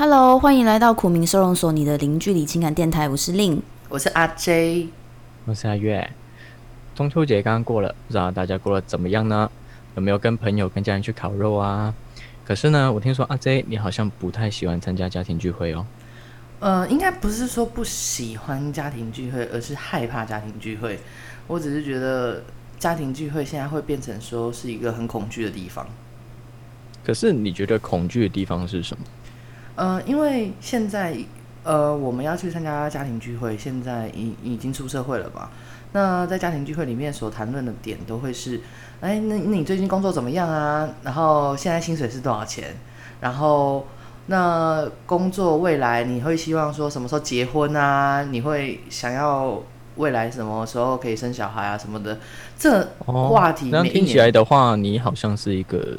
Hello，欢迎来到苦民收容所，你的零距离情感电台，我是令，我是阿 J，我是阿月。中秋节刚刚过了，不知道大家过得怎么样呢？有没有跟朋友、跟家人去烤肉啊？可是呢，我听说阿 J 你好像不太喜欢参加家庭聚会哦。呃，应该不是说不喜欢家庭聚会，而是害怕家庭聚会。我只是觉得家庭聚会现在会变成说是一个很恐惧的地方。可是你觉得恐惧的地方是什么？呃，因为现在呃我们要去参加家庭聚会，现在已已经出社会了吧？那在家庭聚会里面所谈论的点都会是，哎，那你最近工作怎么样啊？然后现在薪水是多少钱？然后那工作未来你会希望说什么时候结婚啊？你会想要未来什么时候可以生小孩啊什么的？这话题那听起来的话，你好像是一个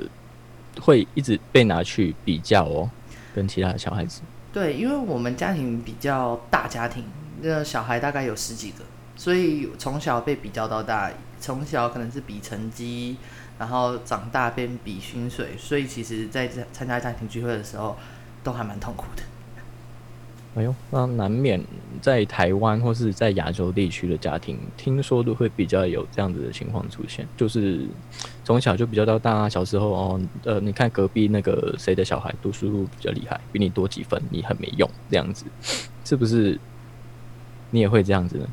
会一直被拿去比较哦，跟其他的小孩子。对，因为我们家庭比较大家庭，那小孩大概有十几个。所以从小被比较到大，从小可能是比成绩，然后长大变比薪水，所以其实，在参加家庭聚会的时候，都还蛮痛苦的。哎呦，那难免在台湾或是在亚洲地区的家庭，听说都会比较有这样子的情况出现，就是从小就比较到大，小时候哦，呃，你看隔壁那个谁的小孩读书比较厉害，比你多几分，你很没用，这样子，是不是？你也会这样子呢？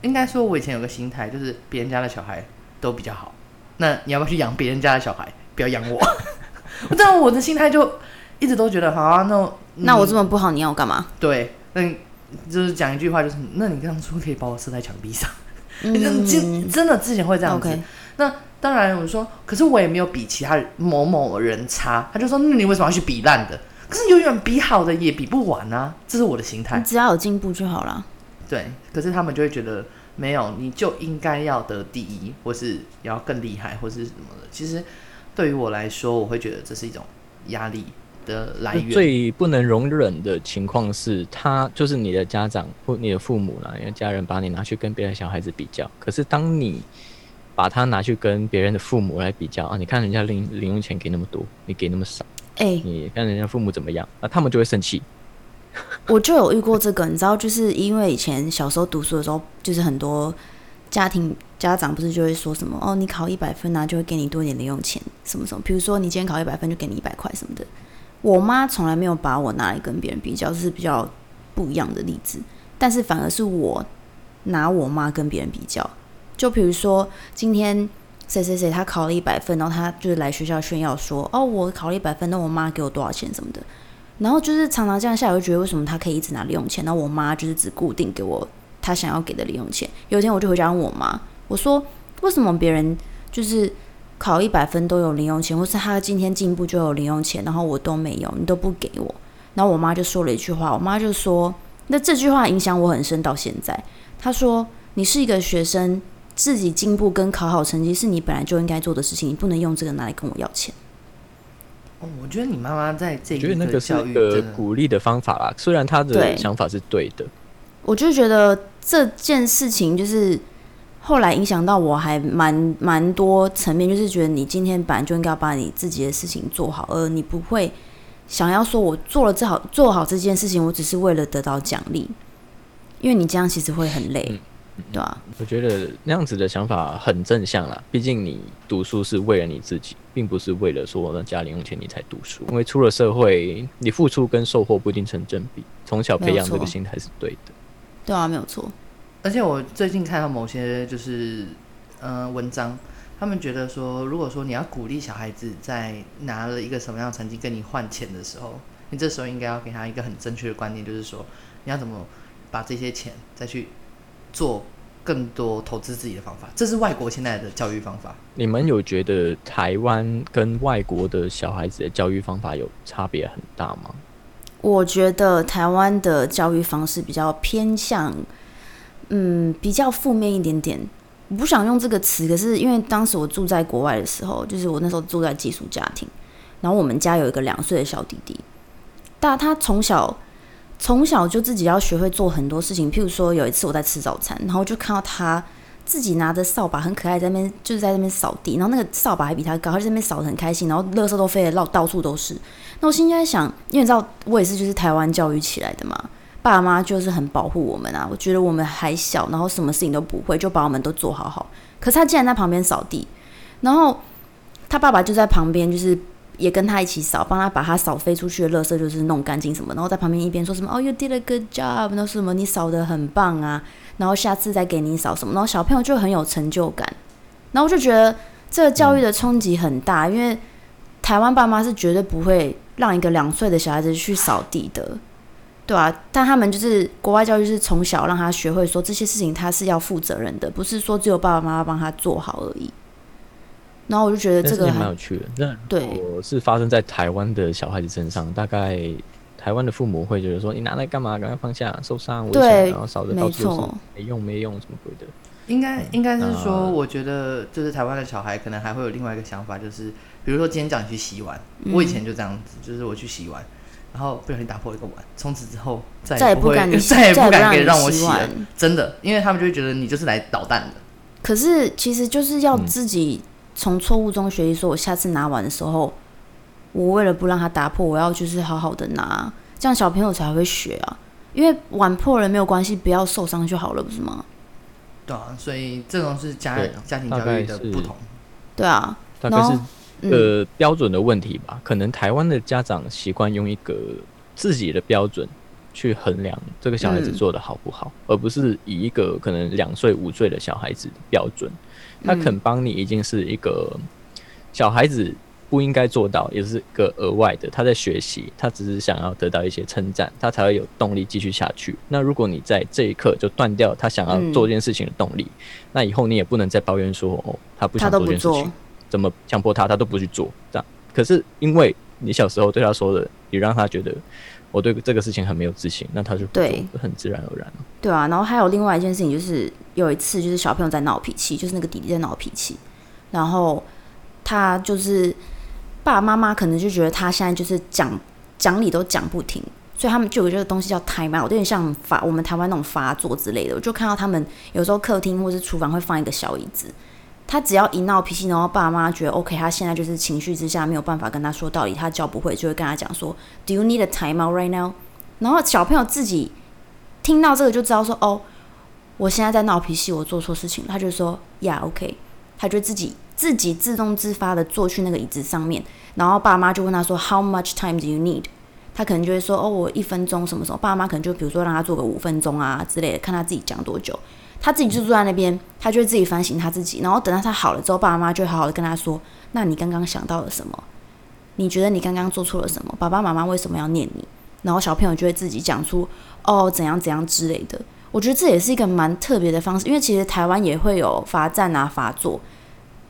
应该说，我以前有个心态，就是别人家的小孩都比较好，那你要不要去养别人家的小孩？不要养我。这样我的心态就一直都觉得，好啊，那那我这么不好，你要我干嘛？对，那就是讲一句话，就是那你当初可以把我射在墙壁上。真真的之前会这样子。那当然，我说，可是我也没有比其他某某人差。他就说，那你为什么要去比烂的？可是永远比好的也比不完啊，这是我的心态。只要有进步就好了。对，可是他们就会觉得没有，你就应该要得第一，或是要更厉害，或是什么的。其实对于我来说，我会觉得这是一种压力的来源。最不能容忍的情况是，他就是你的家长或你的父母啦，因为家人把你拿去跟别的小孩子比较。可是当你把他拿去跟别人的父母来比较啊，你看人家零零用钱给那么多，你给那么少，哎，你看人家父母怎么样，啊他们就会生气。我就有遇过这个，你知道，就是因为以前小时候读书的时候，就是很多家庭家长不是就会说什么哦，你考一百分啊，就会给你多一点零用钱，什么什么。比如说你今天考一百分，就给你一百块什么的。我妈从来没有把我拿来跟别人比较，是比较不一样的例子。但是反而是我拿我妈跟别人比较，就比如说今天谁谁谁他考了一百分，然后他就是来学校炫耀说哦，我考了一百分，那我妈给我多少钱什么的。然后就是常常这样下来，就觉得为什么他可以一直拿零用钱，那我妈就是只固定给我他想要给的零用钱。有一天我就回家问我妈，我说为什么别人就是考一百分都有零用钱，或是他今天进步就有零用钱，然后我都没有，你都不给我。然后我妈就说了一句话，我妈就说，那这句话影响我很深到现在。她说你是一个学生，自己进步跟考好成绩是你本来就应该做的事情，你不能用这个拿来跟我要钱。哦，我觉得你妈妈在这觉得那个是一个鼓励的方法啦，虽然她的想法是对的。我就觉得这件事情就是后来影响到我还蛮蛮多层面，就是觉得你今天本来就应该要把你自己的事情做好，而你不会想要说我做了这好做好这件事情，我只是为了得到奖励，因为你这样其实会很累。对啊，我觉得那样子的想法很正向啦。毕竟你读书是为了你自己，并不是为了说那家里用钱你才读书。因为出了社会，你付出跟收获不一定成正比。从小培养这个心态是对的。对啊，没有错。而且我最近看到某些就是嗯文章，他们觉得说，如果说你要鼓励小孩子在拿了一个什么样的成绩跟你换钱的时候，你这时候应该要给他一个很正确的观念，就是说你要怎么把这些钱再去。做更多投资自己的方法，这是外国现在的教育方法。你们有觉得台湾跟外国的小孩子的教育方法有差别很大吗？我觉得台湾的教育方式比较偏向，嗯，比较负面一点点。我不想用这个词，可是因为当时我住在国外的时候，就是我那时候住在寄宿家庭，然后我们家有一个两岁的小弟弟，但他从小。从小就自己要学会做很多事情，譬如说有一次我在吃早餐，然后就看到他自己拿着扫把很可爱，在那边就是在那边扫地，然后那个扫把还比他高，他在那边扫的很开心，然后垃圾都飞得到到处都是。那我现在想，因为你知道我也是就是台湾教育起来的嘛，爸妈就是很保护我们啊。我觉得我们还小，然后什么事情都不会，就把我们都做好好。可是他竟然在旁边扫地，然后他爸爸就在旁边，就是也跟他一起扫，帮他把他扫飞出去的垃圾就是弄干净什么，然后在旁边一边说什么哦，you did a good job，然后什么你扫的很棒啊，然后下次再给你扫什么，然后小朋友就很有成就感。然后我就觉得这个教育的冲击很大，因为台湾爸妈是绝对不会让一个两岁的小孩子去扫地的。对啊，但他们就是国外教育，是从小让他学会说这些事情他是要负责任的，不是说只有爸爸妈妈帮他做好而已。然后我就觉得这个蛮有趣的。那对，我是发生在台湾的小孩子身上，大概台湾的父母会觉得说你拿来干嘛？赶快放下，受伤危险，然后扫的到处都是，没用没用什么鬼的。应该应该是说，我觉得就是台湾的小孩可能还会有另外一个想法，就是比如说今天叫你去洗碗，我以前就这样子，就是我去洗碗。然后不小心打破一个碗，从此之后再也不敢，再也不敢给让我洗了。真的，因为他们就会觉得你就是来捣蛋的。可是其实就是要自己从错误中学习，说我下次拿碗的时候，我为了不让他打破，我要就是好好的拿，这样小朋友才会学啊。因为碗破了没有关系，不要受伤就好了，不是吗？对啊，所以这种是家家庭教育的不同。对啊，大概是。呃，标准的问题吧，可能台湾的家长习惯用一个自己的标准去衡量这个小孩子做的好不好，而不是以一个可能两岁五岁的小孩子的标准。他肯帮你已经是一个小孩子不应该做到，也是个额外的。他在学习，他只是想要得到一些称赞，他才会有动力继续下去。那如果你在这一刻就断掉他想要做这件事情的动力，那以后你也不能再抱怨说哦，他不想做这件事情。怎么强迫他，他都不去做，这样。可是因为你小时候对他说的，也让他觉得我对这个事情很没有自信，那他就对很自然而然了对啊，然后还有另外一件事情，就是有一次就是小朋友在闹脾气，就是那个弟弟在闹脾气，然后他就是爸爸妈妈可能就觉得他现在就是讲讲理都讲不停，所以他们就有这个东西叫 time out，有点像法我们台湾那种发作之类的。我就看到他们有时候客厅或是厨房会放一个小椅子。他只要一闹脾气，然后爸妈觉得 OK，他现在就是情绪之下没有办法跟他说道理，他教不会，就会跟他讲说，Do you need a time out right now？然后小朋友自己听到这个就知道说，哦，我现在在闹脾气，我做错事情。他就说，Yeah，OK。他就自己自己自动自发的坐去那个椅子上面，然后爸妈就问他说，How much time do you need？他可能就会说，哦，我一分钟什么时候？爸妈可能就比如说让他做个五分钟啊之类的，看他自己讲多久。他自己就坐在那边，他就会自己反省他自己，然后等到他好了之后，爸爸妈妈就会好好的跟他说：“那你刚刚想到了什么？你觉得你刚刚做错了什么？爸爸妈妈为什么要念你？”然后小朋友就会自己讲出：“哦，怎样怎样之类的。”我觉得这也是一个蛮特别的方式，因为其实台湾也会有罚站啊、罚坐，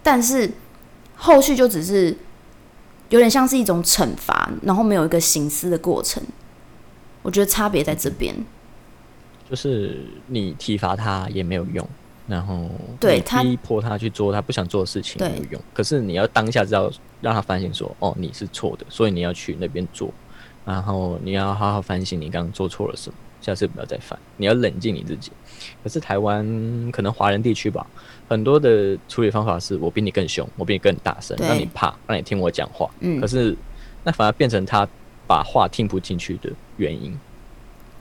但是后续就只是有点像是一种惩罚，然后没有一个行思的过程。我觉得差别在这边。就是你体罚他也没有用，然后你逼迫他去做他不想做的事情没有用。可是你要当下知道让他反省说，哦，你是错的，所以你要去那边做，然后你要好好反省你刚刚做错了什么，下次不要再犯。你要冷静你自己。可是台湾可能华人地区吧，很多的处理方法是我比你更凶，我比你更大声，让你怕，让你听我讲话。嗯。可是那反而变成他把话听不进去的原因。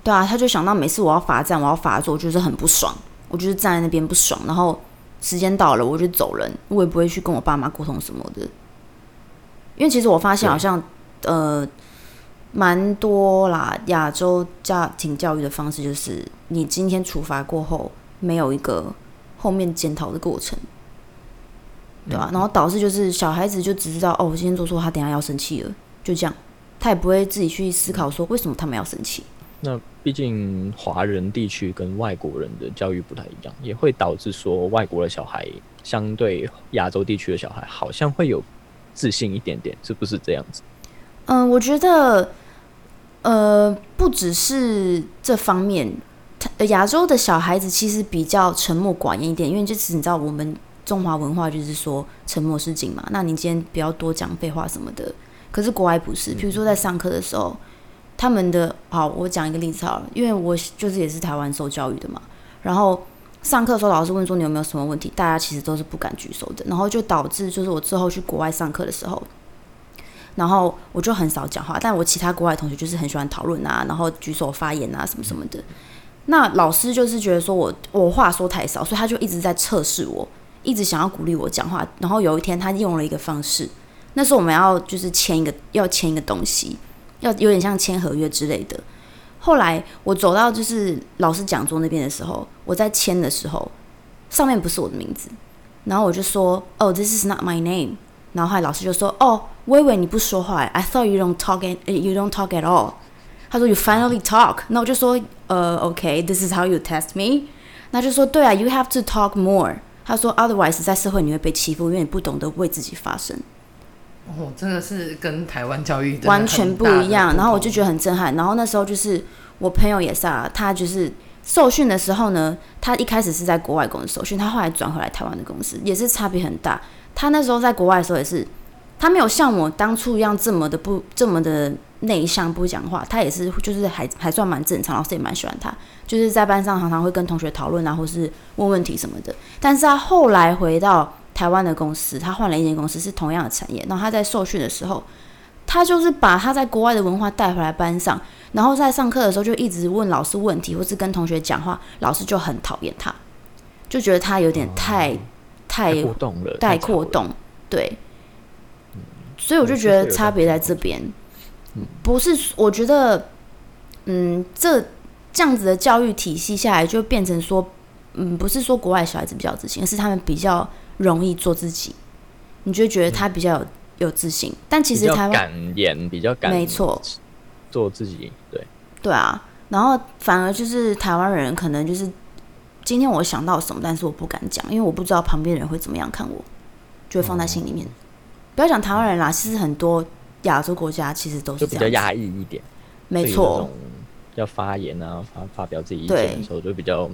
对啊，他就想到每次我要罚站，我要罚坐，就是很不爽。我就是站在那边不爽，然后时间到了我就走人，我也不会去跟我爸妈沟通什么的。因为其实我发现好像呃蛮多啦，亚洲家庭教育的方式就是你今天处罚过后没有一个后面检讨的过程，对吧？然后导致就是小孩子就只知道哦，我今天做错，他等下要生气了，就这样，他也不会自己去思考说为什么他们要生气。那毕竟华人地区跟外国人的教育不太一样，也会导致说外国的小孩相对亚洲地区的小孩好像会有自信一点点，是不是这样子？嗯，我觉得，呃，不只是这方面，亚洲的小孩子其实比较沉默寡言一点，因为就是你知道我们中华文化就是说沉默是金嘛，那你今天不要多讲废话什么的。可是国外不是，比如说在上课的时候。他们的好，我讲一个例子好了，因为我就是也是台湾受教育的嘛。然后上课的时候老师问说你有没有什么问题，大家其实都是不敢举手的，然后就导致就是我之后去国外上课的时候。然后我就很少讲话，但我其他国外同学就是很喜欢讨论啊，然后举手发言啊什么什么的。那老师就是觉得说我我话说太少，所以他就一直在测试我，一直想要鼓励我讲话。然后有一天他用了一个方式，那时候我们要就是签一个要签一个东西，要有点像签合约之类的。后来我走到就是老师讲桌那边的时候，我在签的时候，上面不是我的名字，然后我就说哦，this is not my name。然后后来老师就说哦。我以为你不说话，I thought you don't talk and you don't talk at all。他说 You finally talk。那我就说呃，OK，this is how you test me。那就说对啊，You have to talk more。他说 Otherwise，在社会你会被欺负，因为你不懂得为自己发声。哦，真的是跟台湾教育完全不一样。然后我就觉得很震撼。然后那时候就是我朋友也是啊，他就是受训的时候呢，他一开始是在国外公司受训，他后来转回来台湾的公司，也是差别很大。他那时候在国外的时候也是。他没有像我当初一样这么的不这么的内向不讲话，他也是就是还还算蛮正常，老师也蛮喜欢他，就是在班上常常会跟同学讨论啊，或是问问题什么的。但是他后来回到台湾的公司，他换了一间公司是同样的产业，然后他在受训的时候，他就是把他在国外的文化带回来班上，然后在上课的时候就一直问老师问题，或是跟同学讲话，老师就很讨厌他，就觉得他有点太太过动了，太过动，对。所以我就觉得差别在这边，不是我觉得，嗯，这这样子的教育体系下来，就变成说，嗯，不是说国外小孩子比较自信，而是他们比较容易做自己，你就觉得他比较有有自信，但其实台湾敢言比较敢，没错，做自己，对，对啊，然后反而就是台湾人可能就是今天我想到什么，但是我不敢讲，因为我不知道旁边人会怎么样看我，就会放在心里面。不要讲台湾人啦，其实很多亚洲国家其实都是比较压抑一点，没错。要发言啊，发发表自己意见的时候，就比较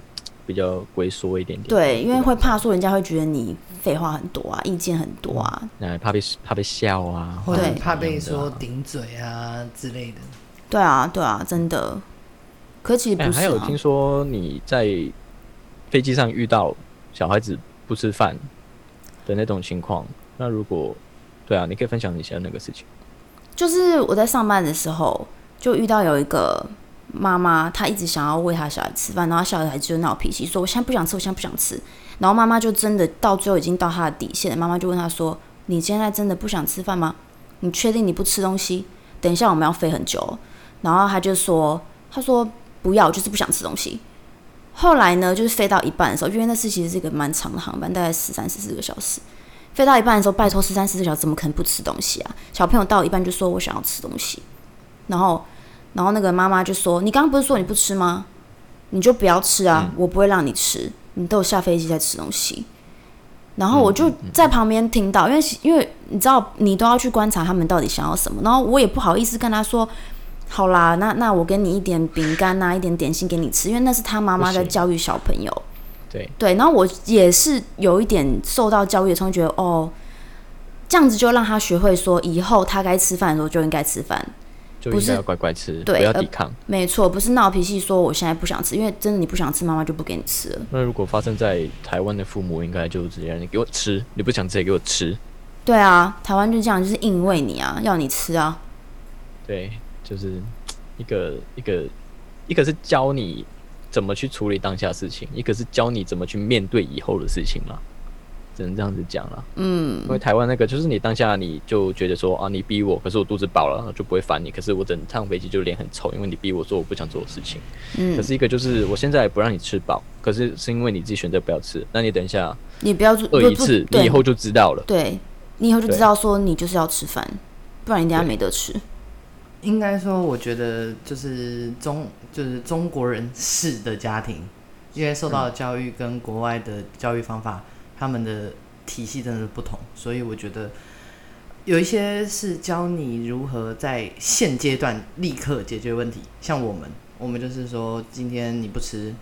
比较龟缩一点点。对，因为会怕说人家会觉得你废话很多啊，意见很多啊，那怕被怕被笑啊，或者怕被说顶嘴啊之类的。对啊，对啊，真的。可其实不是。还有听说你在飞机上遇到小孩子不吃饭的那种情况，那如果对啊，你可以分享一下那个事情。就是我在上班的时候，就遇到有一个妈妈，她一直想要喂她小孩吃饭，然后小孩就闹脾气，说我现在不想吃，我现在不想吃。然后妈妈就真的到最后已经到她的底线了，妈妈就问她说：“你现在真的不想吃饭吗？你确定你不吃东西？等一下我们要飞很久。”然后他就说：“他说不要，就是不想吃东西。”后来呢，就是飞到一半的时候，因为那次其实是一个蛮长的航班，大概十三十四个小时。飞到一半的时候，拜托十三十四小时怎么可能不吃东西啊？小朋友到一半就说我想要吃东西，然后，然后那个妈妈就说：“你刚刚不是说你不吃吗？你就不要吃啊，我不会让你吃。你都有下飞机在吃东西。”然后我就在旁边听到，因为因为你知道，你都要去观察他们到底想要什么。然后我也不好意思跟他说：“好啦，那那我给你一点饼干啊，一点点心给你吃。”因为那是他妈妈在教育小朋友。对对，然后我也是有一点受到教育的冲击，觉得哦，这样子就让他学会说，以后他该吃饭的时候就应该吃饭，不是要乖乖吃，不要抵抗。没错，不是闹脾气说我现在不想吃，因为真的你不想吃，妈妈就不给你吃了。那如果发生在台湾的父母，应该就直接你给我吃，你不想吃也给我吃。对啊，台湾就这样，就是硬喂你啊，要你吃啊。对，就是一个一个一个是教你。怎么去处理当下事情？一个是教你怎么去面对以后的事情嘛，只能这样子讲了。嗯，因为台湾那个就是你当下你就觉得说啊，你逼我，可是我肚子饱了，就不会烦你。可是我整趟飞机就脸很臭，因为你逼我做我不想做的事情。嗯，可是一个就是我现在不让你吃饱，可是是因为你自己选择不要吃。那你等一下，你不要饿一次，你以后就知道了。对，你以后就知道说你就是要吃饭，不然你等下没得吃。应该说，我觉得就是中就是中国人式的家庭，因为受到的教育跟国外的教育方法，他们的体系真的是不同，所以我觉得有一些是教你如何在现阶段立刻解决问题。像我们，我们就是说，今天你不吃，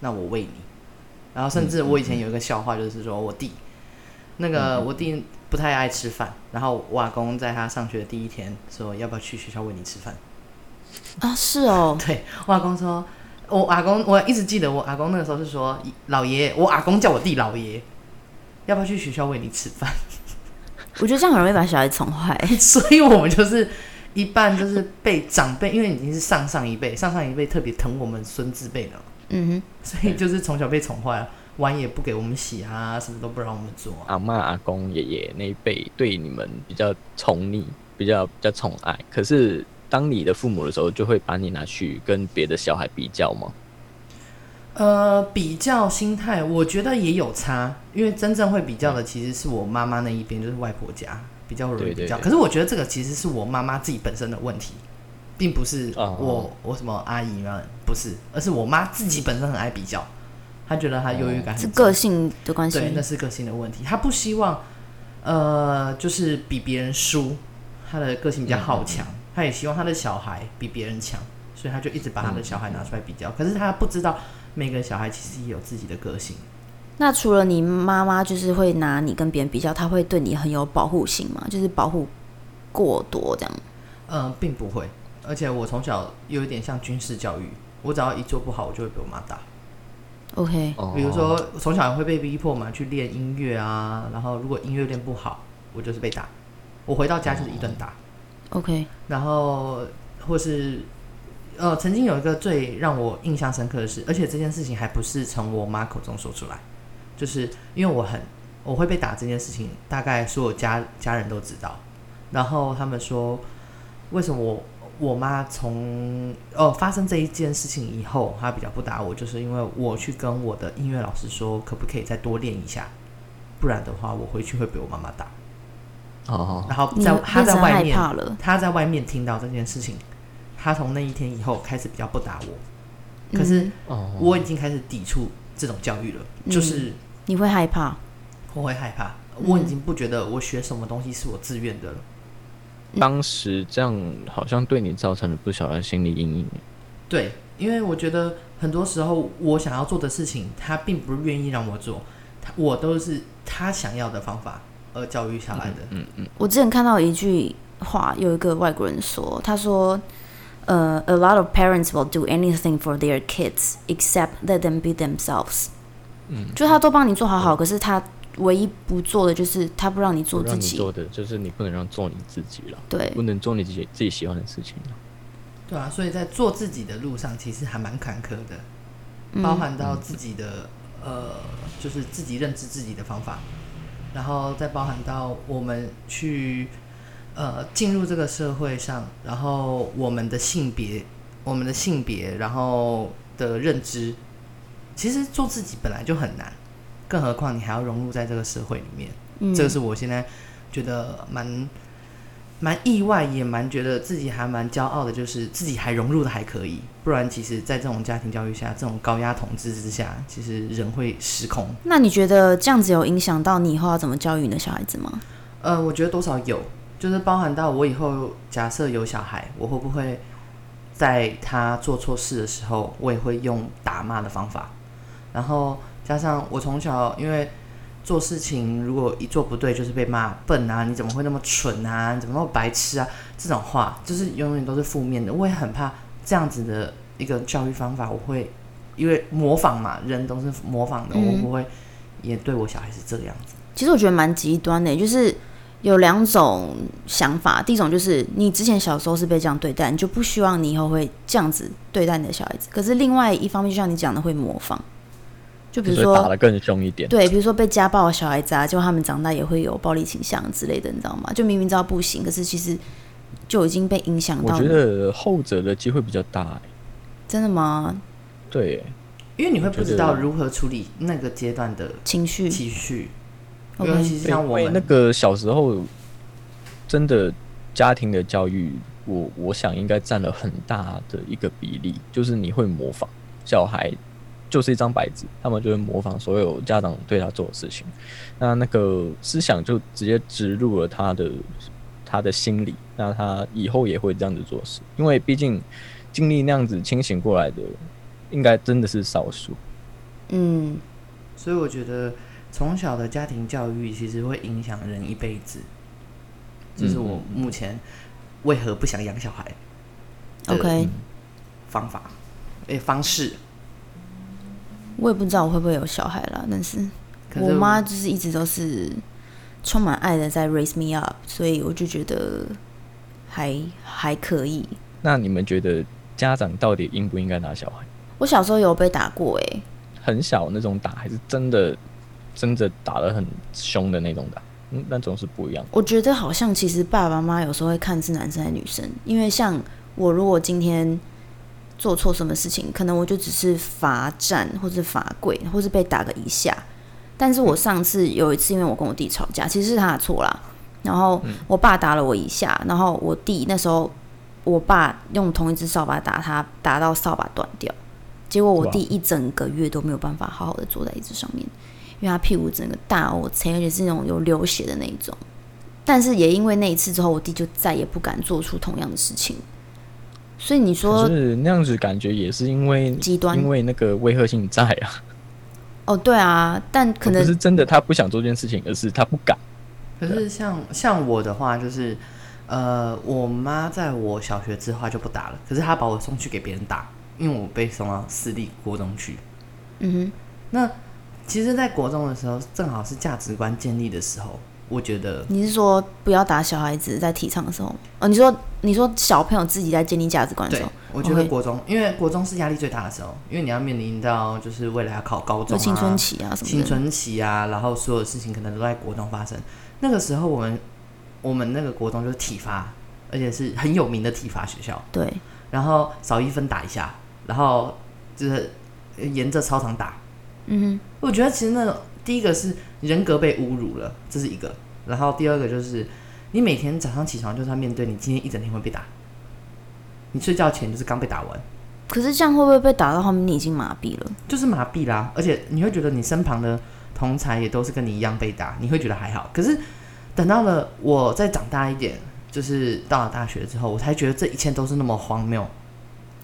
那我喂你。然后甚至我以前有一个笑话，就是说我弟，那个我弟。不太爱吃饭，然后我阿公在他上学的第一天说：“要不要去学校喂你吃饭？”啊，是哦。对，我阿公说：“我阿公，我一直记得我阿公那个时候是说，老爷，我阿公叫我弟老爷，要不要去学校喂你吃饭？我觉得这样很容易把小孩宠坏。所以我们就是一半就是被长辈，因为已经是上上一辈，上上一辈特别疼我们孙子辈的，嗯哼所以就是从小被宠坏了，碗也不给我们洗啊，什么都不让我们做啊。阿妈、阿公、爷爷那一辈对你们比较宠溺，比较比较宠爱。可是当你的父母的时候，就会把你拿去跟别的小孩比较吗？呃，比较心态，我觉得也有差，因为真正会比较的其实是我妈妈那一边，就是外婆家比较容易比较。可是我觉得这个其实是我妈妈自己本身的问题，并不是哦我、我什么阿姨啊不是，而是我妈自己本身很爱比较，她觉得她优越感哼，是个性的关系。对，那是个性的问题。她不希望呃，就是比别人输，她的个性比较好强，她也希望她的小孩比别人强，所以她就一直把她的小孩拿出来比较。可是她不知道每个小孩其实也有自己的个性。那除了你妈妈就是会拿你跟别人比较，她会对你很有保护性吗？就是保护过多这样？嗯，并不会。而且我从小有一点像军事教育，我只要一做不好，我就会被我妈打。OK，哦比如说，从小会被逼迫嘛，去练音乐啊，然后如果音乐练不好，我就是被打。我回到家就是一顿打，OK，然后或是呃，曾经有一个最让我印象深刻的事，而且这件事情还不是从我妈口中说出来，就是因为我很我会被打这件事情，大概所有家家人都知道，然后他们说为什么我我妈从哦发生这一件事情以后，她比较不打我，就是因为我去跟我的音乐老师说，可不可以再多练一下，不然的话我回去会被我妈妈打。哦，然后在她在外面，怕了。她在外面听到这件事情，她从那一天以后开始比较不打我。可是我已经开始抵触这种教育了，嗯。就是你会害怕，我会害怕，嗯。我已经不觉得我学什么东西是我自愿的了。当时这样好像对你造成了不小的心理阴影。对，因为我觉得很多时候我想要做的事情，他并不愿意让我做，他我都是他想要的方法而教育下来的。嗯嗯，我之前看到一句话，有一个外国人说，他说，呃，a lot of parents will do anything for their kids except let them be themselves。嗯，就他都帮你做好好，可是他唯一不做的就是他不让你做自己。做的就是你不能让做你自己了，对不能做你自己自己喜欢的事情了。对啊，所以在做自己的路上，其实还蛮坎坷的。嗯包含到自己的、呃，就是自己认知自己的方法，然后再包含到我们去呃进入这个社会上，然后我们的性别、我们的性别，然后的认知，其实做自己本来就很难，更何况你还要融入在这个社会里面，嗯这个是我现在觉得蛮。蛮意外，也蛮觉得自己还蛮骄傲的，就是自己还融入的还可以。不然，其实，在这种家庭教育下，这种高压统治之下，其实人会失控。那你觉得这样子有影响到你以后要怎么教育你的小孩子吗？呃，我觉得多少有，就是包含到我以后假设有小孩，我会不会在他做错事的时候，我也会用打骂的方法。然后加上我从小因为做事情如果一做不对，就是被骂笨啊，你怎么会那么蠢啊，你怎么那么白痴啊？这种话就是永远都是负面的。我也很怕这样子的一个教育方法，我会因为模仿嘛，人都是模仿的，嗯我不会也对我小孩是这个样子。其实我觉得蛮极端的，就是有两种想法。第一种就是你之前小时候是被这样对待，你就不希望你以后会这样子对待你的小孩子。可是另外一方面，就像你讲的，会模仿。就比如说打得，更凶一点。对，比如说被家暴的小孩子啊，就他们长大也会有暴力倾向之类的，你知道吗？就明明知道不行，可是其实就已经被影响到。我觉得后者的机会比较大、欸。真的吗？对欸，因为你会不知道如何处理那个阶段的情绪情绪尤其是像因为我们那个小时候真的家庭的教育，我我想应该占了很大的一个比例，就是你会模仿小孩。就是一张白纸，他们就会模仿所有家长对他做的事情，那那个思想就直接植入了他的他的心里，那他以后也会这样子做事，因为毕竟经历那样子清醒过来的，应该真的是少数。嗯，所以我觉得从小的家庭教育其实会影响人一辈子，这是我目前为何不想养小孩 OK，方法，诶、方式。我也不知道我会不会有小孩啦，但是是我妈就是一直都是充满爱的在 raise me up，所以我就觉得还还可以。那你们觉得家长到底应不应该打小孩？我小时候有被打过、欸，很小那种打，还是真的真的打得很凶的那种打？嗯，那种是不一样的。我觉得好像其实爸爸妈妈有时候会看是男生还是女生，因为像我如果今天做错什么事情，可能我就只是罚站或是罚跪，或是被打个一下。但是我上次有一次，因为我跟我弟吵架，其实是他的错啦。然后我爸打了我一下，然后我弟那时候我爸用同一只扫把打他，打到扫把断掉。结果我弟一整个月都没有办法好好的坐在椅子上面，因为他屁股整个大 O C，而且是那种有流血的那一种。但是也因为那一次之后，我弟就再也不敢做出同样的事情。所以你说是那样子感觉也是因为极端因为那个威吓性在啊，哦，对啊，但可能不是真的他不想做这件事情，而是他不敢。可是像像我的话，就是呃，我妈在我小学之后就不打了，可是她把我送去给别人打，因为我被送到私立国中去。嗯哼那其实，在国中的时候，正好是价值观建立的时候，我觉得，你是说不要打小孩子在提倡的时候？哦，你说你说小朋友自己在建立价值观的时候，，我觉得国中因为国中是压力最大的时候，因为你要面临到就是未来要考高中、啊、青春期啊什么，青春期啊，然后所有事情可能都在国中发生。那个时候，我们我们那个国中就是体罚，而且是很有名的体罚学校。对，然后少一分打一下，然后就是呃沿着操场打。嗯哼我觉得其实那种第一个是人格被侮辱了，这是一个。然后第二个就是你每天早上起床就是要面对你今天一整天会被打，你睡觉前就是刚被打完，可是这样会不会被打到后面你已经麻痹了？就是麻痹啦，而且你会觉得你身旁的同才也都是跟你一样被打，你会觉得还好。可是等到了我再长大一点，就是到了大学之后，我才觉得这一切都是那么荒谬。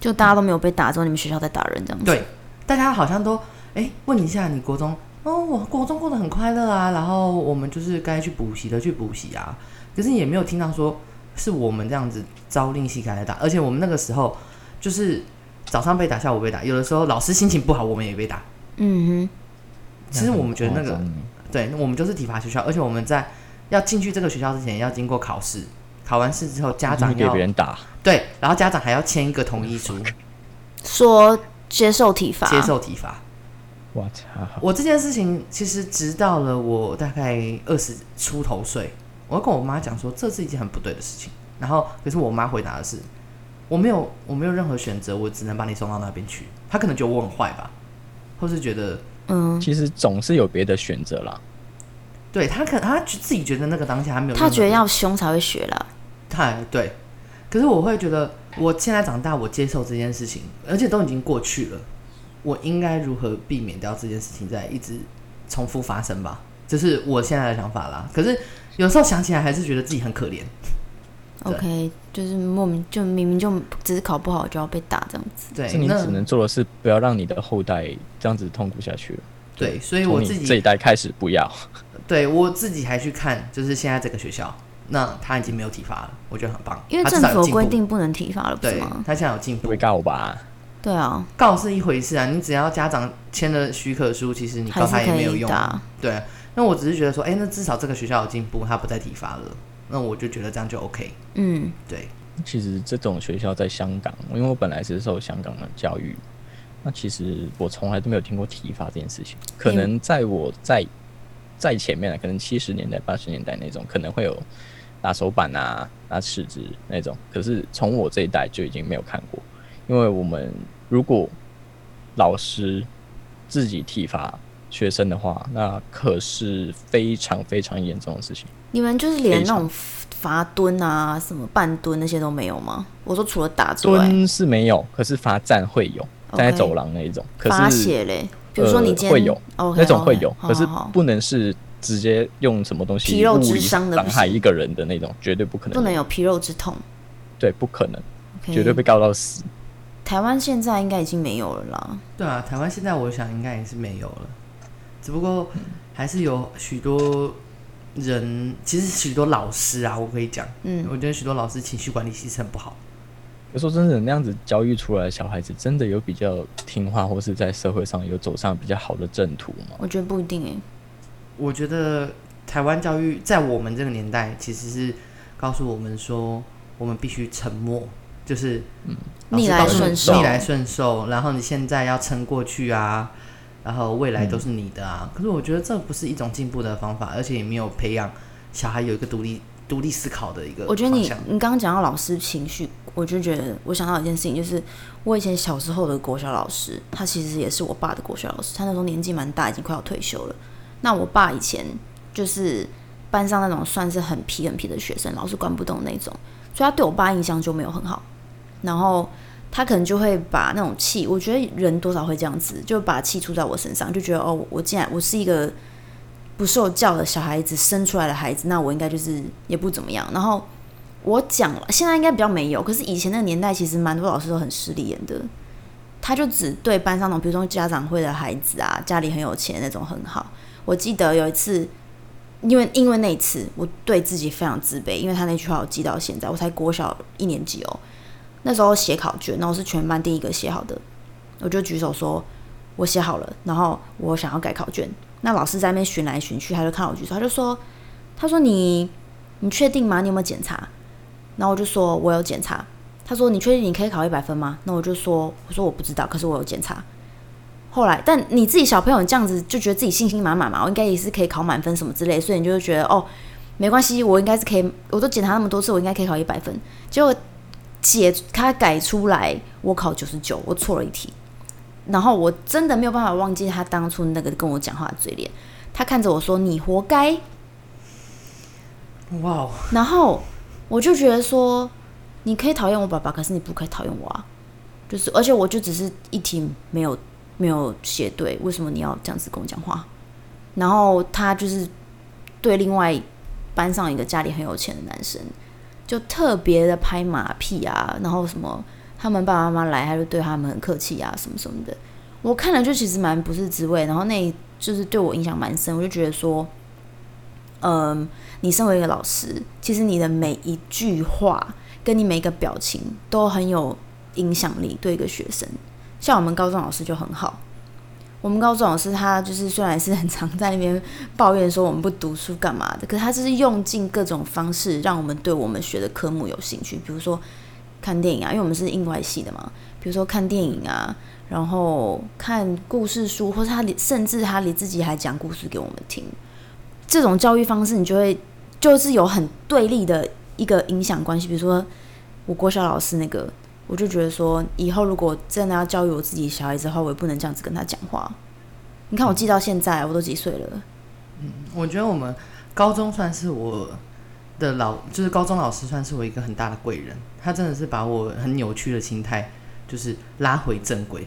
就大家都没有被打之后，你们学校在打人这样子？对，大家好像都哎问一下你国中哦，我国中过得很快乐啊，然后我们就是该去补习的去补习啊，可是也没有听到说是我们这样子朝令夕改来打，而且我们那个时候就是早上被打，下午被打，有的时候老师心情不好，我们也被打。嗯哼。其实我们觉得那个对，我们就是体罚学校，而且我们在要进去这个学校之前要经过考试，考完试之后家长就是给要别人打，对，然后家长还要签一个同意书，说接受体罚，接受体罚。我操！我这件事情其实直到了我大概二十出头岁，我跟我妈讲说这是一件很不对的事情。然后可是我妈回答的是，我没有我没有任何选择，我只能把你送到那边去。她可能觉得我很坏吧，或是觉得嗯，其实总是有别的选择啦。对她可她自己觉得那个当下还没有任何，他觉得要凶才会学啦。太对。可是我会觉得，我现在长大，我接受这件事情，而且都已经过去了，我应该如何避免掉这件事情再一直重复发生吧？这是我现在的想法啦。可是有时候想起来，还是觉得自己很可怜。OK，就是莫名就明明就只是考不好就要被打这样子。对，那你只能做的是不要让你的后代这样子痛苦下去了。对，所以我自己这一代开始不要。对我自己还去看，就是现在这个学校，那他已经没有体罚了，我觉得很棒，因为政府有规定不能体罚了，不是对吗？他现在有进步会。告吧？对啊，告是一回事啊，你只要家长签了许可书，其实你告他也没有用。对，那我只是觉得说，哎、那至少这个学校有进步，他不再体罚了，那我就觉得这样就 OK。嗯，对，其实这种学校在香港，因为我本来是受香港的教育，那其实我从来都没有听过体罚这件事情。可能在我在在前面啊，可能七十年代、八十年代那种，可能会有打手板啊、拿尺子那种。可是从我这一代就已经没有看过，因为我们如果老师自己体罚学生的话，那可是非常非常严重的事情。你们就是连那种罚蹲啊、什么半蹲那些都没有吗？我说除了打之外，蹲是没有，可是罚站会有，站在走廊那一种。可罚是写嘞，比如说你今天、呃、会有那种会有，可是不能是直接用什么东西皮肉之伤的伤害一个人的那种，绝对不可能。不能有皮肉之痛。对，不可能绝对被告到死。台湾现在应该已经没有了啦。对啊，台湾现在我想应该也是没有了，只不过还是有许多人，其实许多老师啊，我可以讲，嗯，我觉得许多老师情绪管理其实很不好。有时候真的那样子教育出来的小孩子，真的有比较听话，或是在社会上有走上比较好的正途吗？我觉得不一定诶、我觉得台湾教育在我们这个年代其实是告诉我们说，我们必须沉默，就是逆来顺受逆来顺受，然后你现在要撑过去啊，然后未来都是你的啊。可是我觉得这不是一种进步的方法，而且也没有培养小孩有一个独立独立思考的一个我觉得你你刚刚讲到老师情绪，我就觉得我想到一件事情，就是我以前小时候的国小老师，他其实也是我爸的国小老师，他那时候年纪蛮大，已经快要退休了。那我爸以前就是班上那种算是很皮很皮的学生，老师管不动那种，所以他对我爸印象就没有很好。然后他可能就会把那种气，我觉得人多少会这样子，就把气出在我身上，就觉得哦，我既然我是一个不受教的小孩子生出来的孩子，那我应该就是也不怎么样。然后我讲了，现在应该比较没有，可是以前那个年代其实蛮多老师都很势利眼的，他就只对班上那种，比如说家长会的孩子啊，家里很有钱那种很好。我记得有一次，因为因为那一次我对自己非常自卑，因为他那句话我记到现在，我才国小一年级哦。那时候写考卷，然后是全班第一个写好的，我就举手说我写好了，然后我想要改考卷。那老师在那边寻来寻去，他就看我举手，他就说：“他说你你确定吗？你有没有检查？”然后我就说：“我有检查。”他说：“你确定你可以考一百分吗？”那我就说：“我说我不知道，可是我有检查。”后来，但你自己小朋友这样子就觉得自己信心满满嘛，我应该也是可以考满分什么之类，所以你就会觉得哦，没关系，我应该是可以，我都检查那么多次，我应该可以考一百分。结果解他改出来，我考九十九，我错了一题。然后我真的没有办法忘记他当初那个跟我讲话的嘴脸，他看着我说：“你活该。”哇哦，然后我就觉得说，你可以讨厌我爸爸，可是你不可以讨厌我啊。就是，而且我就只是一题没有没有写对，为什么你要这样子跟我讲话？然后他就是对另外班上一个家里很有钱的男生，就特别的拍马屁啊，然后什么他们爸爸妈妈来，他就对他们很客气啊，什么什么的。我看了就其实蛮不是滋味，然后那就是对我印象蛮深，我就觉得说，嗯。你身为一个老师，其实你的每一句话跟你每一个表情都很有影响力，对一个学生。像我们高中老师就很好，我们高中老师他就是虽然是很常在那边抱怨说我们不读书干嘛的，可是他就是用尽各种方式让我们对我们学的科目有兴趣，比如说看电影啊，因为我们是英外系的嘛，比如说看电影啊，然后看故事书，或者他甚至他连自己还讲故事给我们听。这种教育方式，你就会。就是有很对立的一个影响关系，比如说我国小老师那个，我就觉得说，以后如果真的要教育我自己小孩子的话，我也不能这样子跟他讲话。你看我记到现在，我都几岁了。嗯，我觉得我们高中算是我的老，就是高中老师算是我一个很大的贵人。他真的是把我很扭曲的心态，就是拉回正轨。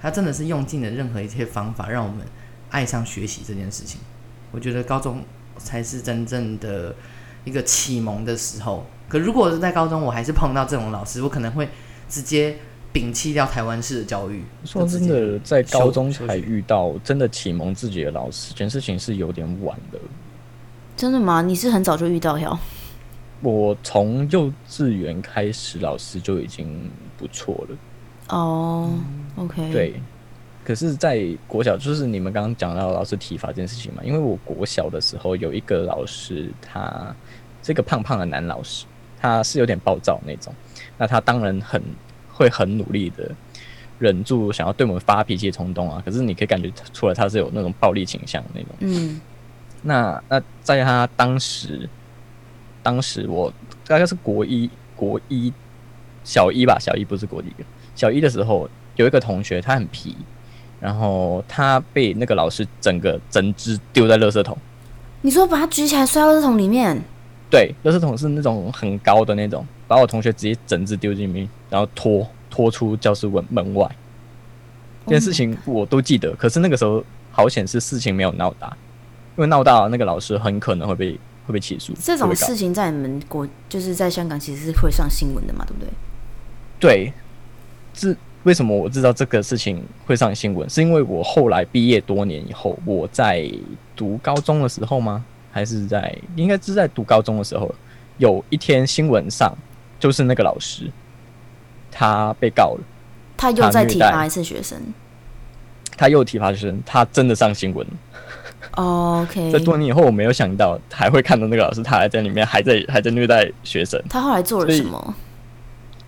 他真的是用尽了任何一切方法，让我们爱上学习这件事情。我觉得高中。才是真正的一个启蒙的时候。可如果是在高中，我还是碰到这种老师，我可能会直接摒弃掉台湾式的教育。说真的，在高中才遇到真的启蒙自己的老师，这件事情是有点晚的。真的吗？你是很早就遇到哟？我从幼稚园开始，老师就已经不错了。哦，OK，对。可是，在国小，就是你们刚刚讲到老师体罚这件事情嘛？因为我国小的时候有一个老师，他这个胖胖的男老师，他是有点暴躁那种。那他当然很会很努力的忍住想要对我们发脾气的冲动啊。可是你可以感觉出来，他是有那种暴力倾向那种。嗯。那那在他当时，当时我大概是国一国一小一吧，小一不是国一，小一的时候有一个同学，他很皮。然后他被那个老师整个整只丢在垃圾桶。你说把他举起来摔到垃圾桶里面？对，垃圾桶是那种很高的那种，把我同学直接整只丢进里面，然后拖拖出教室门门外。这件事情我都记得，可是那个时候好险是事情没有闹大，因为闹大了那个老师很可能会被会被起诉。这种事情在你们国就是在香港其实是会上新闻的嘛，对不对？对，这。为什么我知道这个事情会上新闻？是因为我后来毕业多年以后，我在读高中的时候吗？还是在应该是在读高中的时候，有一天新闻上就是那个老师，他被告了，他又再体罚一次学生。他又体罚学生，他真的上新闻 OK，在多年以后，我没有想到还会看到那个老师，他还在里面，还在还在虐待学生。他后来做了什么？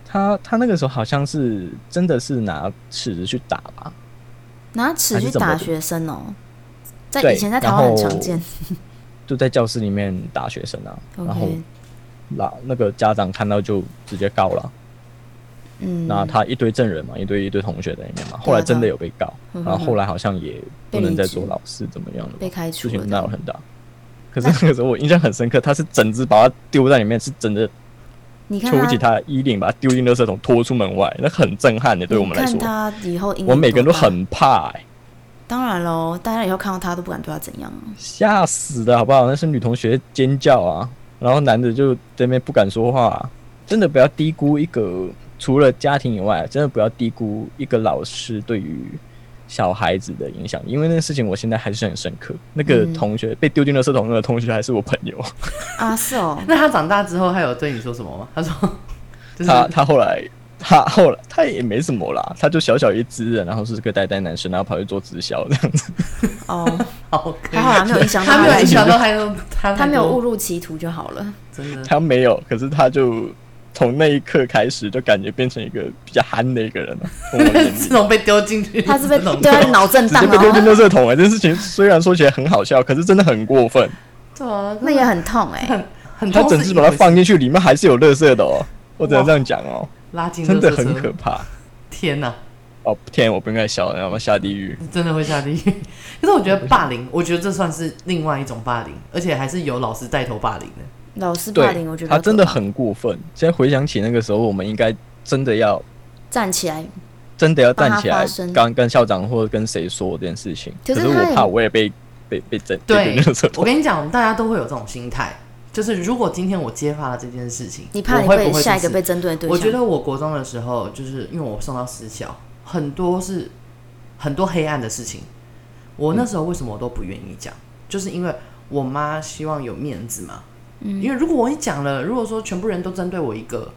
他他那个时候好像是真的是拿尺子去打吧，拿尺去打学生哦，在以前在台湾很常见。就在教室里面打学生啊。然后那那个家长看到就直接告了，嗯，那他一堆证人嘛，一堆一堆同学在里面嘛，后来真的有被告，嗯然后后来好像也不能再做老师怎么样了，被开除事情了。闹得很大。可是那个时候我印象很深刻，他是整只把他丢在里面，是真的你看抽起他的衣领，把他丢进垃圾桶，拖出门外，那很震撼的，对我们来说。看，他以后我们每个人都很怕、欸，当然喽，大家以后看到他都不敢对他怎样啊。吓死的好不好？那是女同学尖叫啊，然后男的就在那边不敢说话、真的不要低估一个除了家庭以外，真的不要低估一个老师对于小孩子的影响，因为那个事情我现在还是很深刻。那个嗯同学被丢进了社桶那个同学还是我朋友，啊，是哦，那他长大之后，他有对你说什么吗？他说，就是他他后来。他后来他也没什么啦，他就小小一只人，然后是个呆呆男生，然后跑去做直销这样子。哦，好，还好啦，没有影响到他没有影响他，到他有他他没有误误，入歧途就好了。真的。他没有，可是他就从那一刻开始，就感觉变成一个比较憨的一个人了。自从 被丢进去，他是被对他脑震荡直接被丢进哦，垃圾桶哎、这件事情虽然说起来很好笑，可是真的很过分。对啊，那也很痛哎。很痛是整只把它放进去，里面还是有垃圾的哦。我只能这样讲哦，拉进真的很可怕。天哪，哦天，我不应该笑，然后下地狱。真的会下地狱。可是我觉得霸凌，我觉得这算是另外一种霸凌，而且还是由老师带头霸凌的。老师霸凌，我觉，得他真的很过分。现在回想起那个时候，我们应该真的要站起来。真的要站起来刚跟校长或者跟谁说这件事情。可是我怕我也被被被整被对丢进垃圾，我。跟你讲，大家都会有这种心态，就是如果今天我揭发了这件事情，你怕你我会下一个被针对对象？我觉得我国中的时候，就是因为我送到私校，很多是很多黑暗的事情。我那时候为什么我都不愿意讲，就是因为我妈希望有面子嘛。嗯因为如果我一讲了，如果说全部人都针对我一个，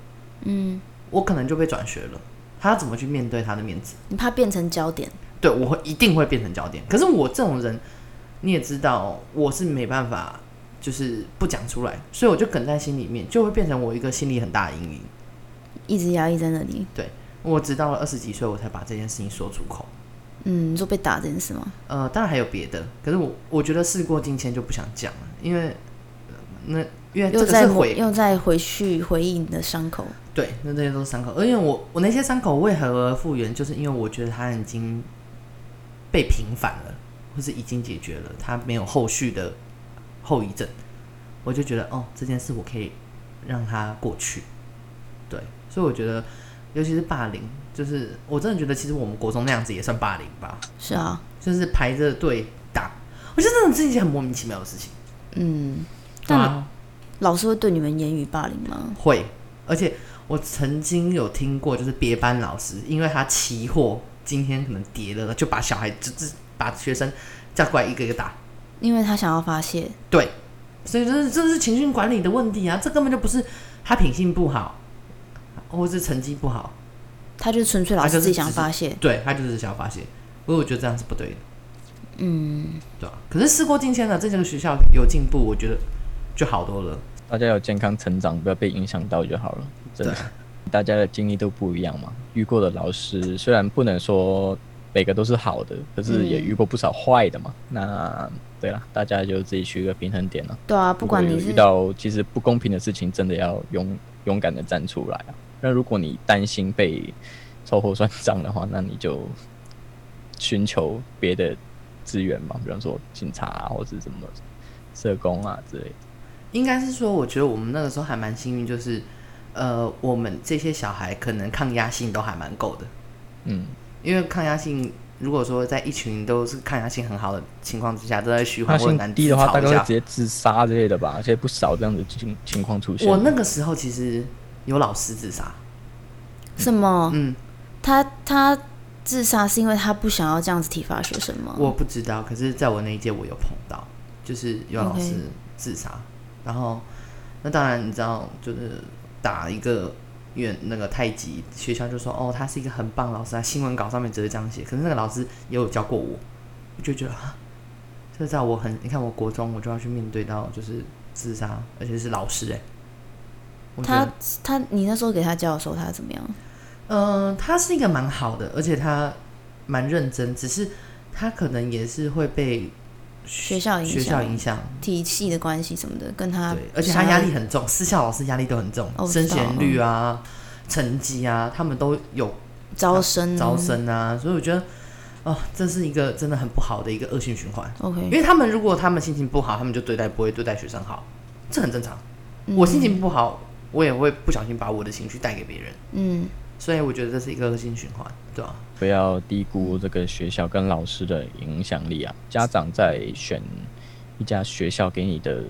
嗯，我可能就被转学了。他要怎么去面对他的面子？你怕变成焦点。对我会一定会变成焦点。可是我这种人，你也知道，我是没办法，就是不讲出来，所以我就梗在心里面，就会变成我一个心里很大的阴影。一直压抑在那里。对我直到了二十几岁，我才把这件事情说出口。嗯，你说被打这件事吗？呃，当然还有别的，可是我我觉得事过境迁就不想讲了，因为、呃那因为这个又在回又在回去回忆你的伤口。对，那这些都是伤口，而且我我那些伤口为何而复原，就是因为我觉得它已经被平反了，或是已经解决了，它没有后续的后遗症，我就觉得哦，这件事我可以让它过去。对，所以我觉得，尤其是霸凌，就是我真的觉得，其实我们国中那样子也算霸凌吧，是啊，就是排着队打，我觉得这种是一件很莫名其妙的事情。嗯，但啊，老师会对你们言语霸凌吗？会，而且我曾经有听过，就是别班老师，因为他期货今天可能跌了，就把小孩就就把学生叫过来一个一个打。因为他想要发泄。对，所以这是这是情绪管理的问题啊，这根本就不是他品性不好，或是成绩不好，他就纯粹老他就是师自己想发泄。对他就是想要发泄。所以我觉得这样是不对的，嗯，对啊、可是事过境迁了，这个学校有进步，我觉得就好多了。大家有健康成长，不要被影响到就好了。真的，大家的经历都不一样嘛。遇过的老师虽然不能说每个都是好的，可是也嗯遇过不少坏的嘛。那对了，大家就自己取一个平衡点了。对啊，不管你遇到其实不公平的事情，真的要勇勇敢的站出来啊。那如果你担心被秋后算账的话，那你就寻求别的资源嘛，比方说警察啊，或者什么社工啊之类的。应该是说，我觉得我们那个时候还蛮幸运，就是呃，我们这些小孩可能抗压性都还蛮够的。嗯，因为抗压性，如果说在一群都是抗压性很好的情况之下，都在虚他性缓或者难低的话，大概会直接自杀之类的吧，而且不少这样的情情况出现。我那个时候其实有老师自杀，什么？嗯，他他自杀是因为他不想要这样子体罚学生吗？我不知道，可是在我那一届我有碰到，就是有老师自杀然后那当然你知道，就是打一个院那个太极学校就说哦，他是一个很棒老师啊，新闻稿上面只是这样写，可是那个老师也有教过我，我就觉得啊，这在我很，你看我国中我就要去面对到就是自杀，而且是老师哎、他得他你那时候给他教的时候，他怎么样？嗯，他是一个蛮好的，而且他蛮认真，只是他可能也是会被学校影学校影响，体系的关系什么的，跟他对，而且他压力很重，私校老师压力都很重，升学率啊、成绩啊，他们都有招生。招生啊，所以我觉得哦，这是一个真的很不好的一个恶性循环。因 OK，因为他们如果他们心情不好，他们就对待不会对待学生好，这很正常。嗯。我心情不好，我也会不小心把我的情绪带给别人，嗯。所以我觉得这是一个恶性循环，对吧、不要低估这个学校跟老师的影响力啊！家长在选一家学校给你的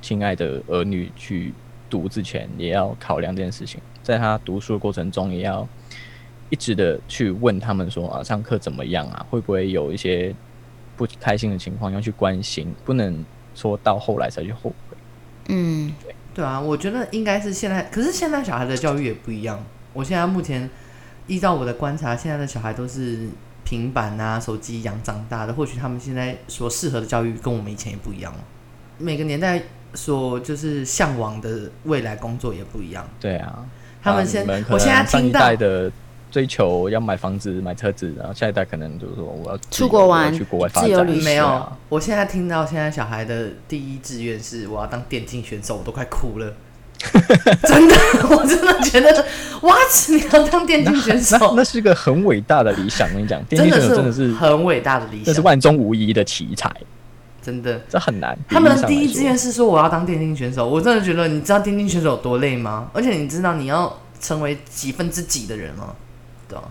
亲爱的儿女去读之前，也要考量这件事情。在他读书的过程中，也要一直的去问他们说啊，上课怎么样啊？会不会有一些不开心的情况要去关心？不能说到后来才去后悔。嗯对啊，我觉得应该是现在，可是现在小孩的教育也不一样。我现在目前依照我的观察，现在的小孩都是平板啊、手机养长大的，或许他们现在所适合的教育跟我们以前也不一样了。每个年代所就是向往的未来工作也不一样。对啊，他们先啊你们，可我现在能上一听到代的追求要买房子、买车子，然后下一代可能就是说我要出国玩去国外发展，自由旅行没有啊，我现在听到现在小孩的第一志愿是我要当电竞选手，我都快哭了。真的，我真的觉得，what？你要当电竞选那手，那是个很伟大的理想，我跟你讲，电真竞选手的真的是很伟大的理想，这是万中无一的奇才，真的。这很难。他们第一志愿是说我要当电竞选手，我真的觉得，你知道电竞选手有多累吗？而且你知道你要成为几分之几的人吗？对啊，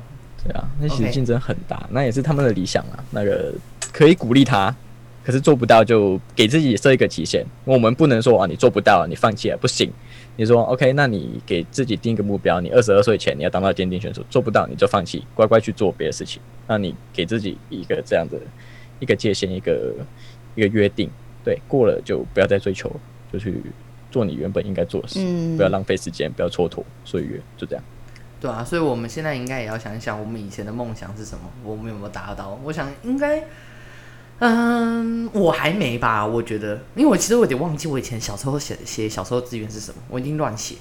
对啊，那其实竞争很大，那也是他们的理想啊。那个可以鼓励他，可是做不到就给自己设一个极限。我们不能说啊，你做不到，你放弃了不行。你说 OK，那你给自己定一个目标，你二十二岁前你要当到电竞选手，做不到你就放弃，乖乖去做别的事情。那你给自己一个这样的一个界限，一个一个约定，对，过了就不要再追求，就去做你原本应该做的事，嗯不要浪费时间，不要蹉跎岁月，就这样。对啊，所以我们现在应该也要想一想，我们以前的梦想是什么，我们有没有达到？我想应该，嗯，我还没吧，我觉得，因为我其实我有点忘记我以前小时候写写小时候志愿是什么，我已经乱写。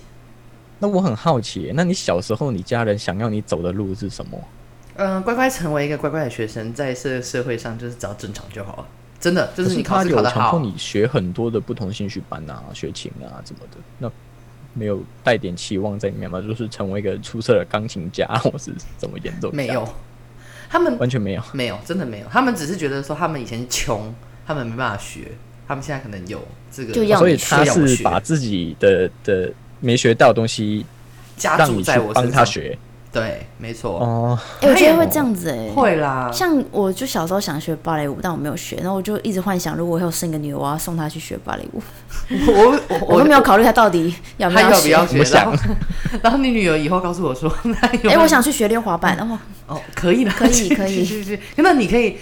那我很好奇，那你小时候你家人想要你走的路是什么？嗯，乖乖成为一个乖乖的学生，在社社会上就是只要正常就好了。真的，就是你考他试考得好有强迫，你学很多的不同兴趣班啊、学琴啊什么的，那没有带点期望在里面吗？就是成为一个出色的钢琴家，或是怎么演奏？没有，，他们完全没有。没有，真的没有。他们只是觉得说他们以前穷，他们没办法学，他们现在可能有这个，就要你所以他是把自己的的没学到的东西加注让你去帮在我身上。他学对，没错，哦。哎、我觉得会这样子哎、会啦。像我就小时候想学芭蕾舞，但我没有学，然后我就一直幻想，如果我以后生个女儿，我要送她去学芭蕾舞。我我我都没有考虑她到底要不学。要不要学？然后，然后你女儿以后告诉我说，那哎、有我想去学溜滑板，然后哦，可以了，可以可以去去去。那你可以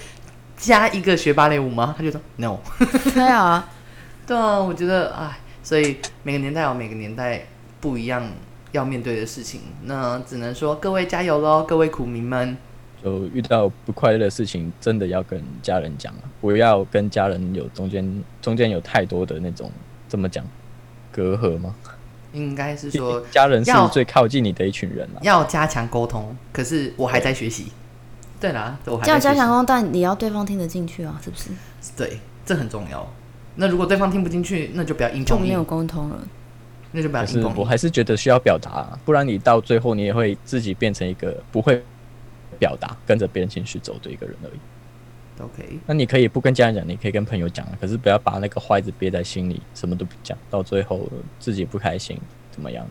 加一个学芭蕾舞吗？她就说 no。对啊，对啊，我觉得哎，所以每个年代有每个年代不一样要面对的事情，那只能说各位加油喽，各位苦民们。就遇到不快乐的事情，真的要跟家人讲啊，不要跟家人有中间中间有太多的那种怎么讲隔阂吗？应该是说家人是最靠近你的一群人啊。要加强沟通，可是我还在学习。对啦，我还这样在学习加强沟通，但你要对方听得进去啊，是不是？对，这很重要。那如果对方听不进去，那就不要硬碰就没有，沟通了。那就不要可是硬碰硬。我还是觉得需要表达啊、不然你到最后你也会自己变成一个不会表达、跟着别人情绪走的一个人而已。OK，那你可以不跟家人讲，你可以跟朋友讲啊，可是不要把那个坏子憋在心里，什么都不讲，到最后自己不开心怎么样？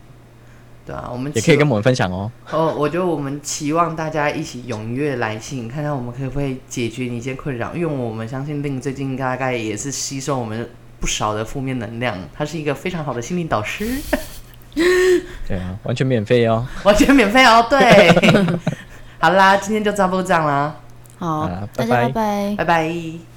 对啊，我们也可以跟我们分享哦。哦，我觉得我们期望大家一起踊跃来信，看看我们可不可以解决你一些困扰。因为我们相信令最近大概也是吸收我们不少的负面能量，他是一个非常好的心灵导师，对啊，完全免费哦。完全免费哦。对，好啦，今天就差不多这样啦，好，好啦大家拜拜拜拜拜拜。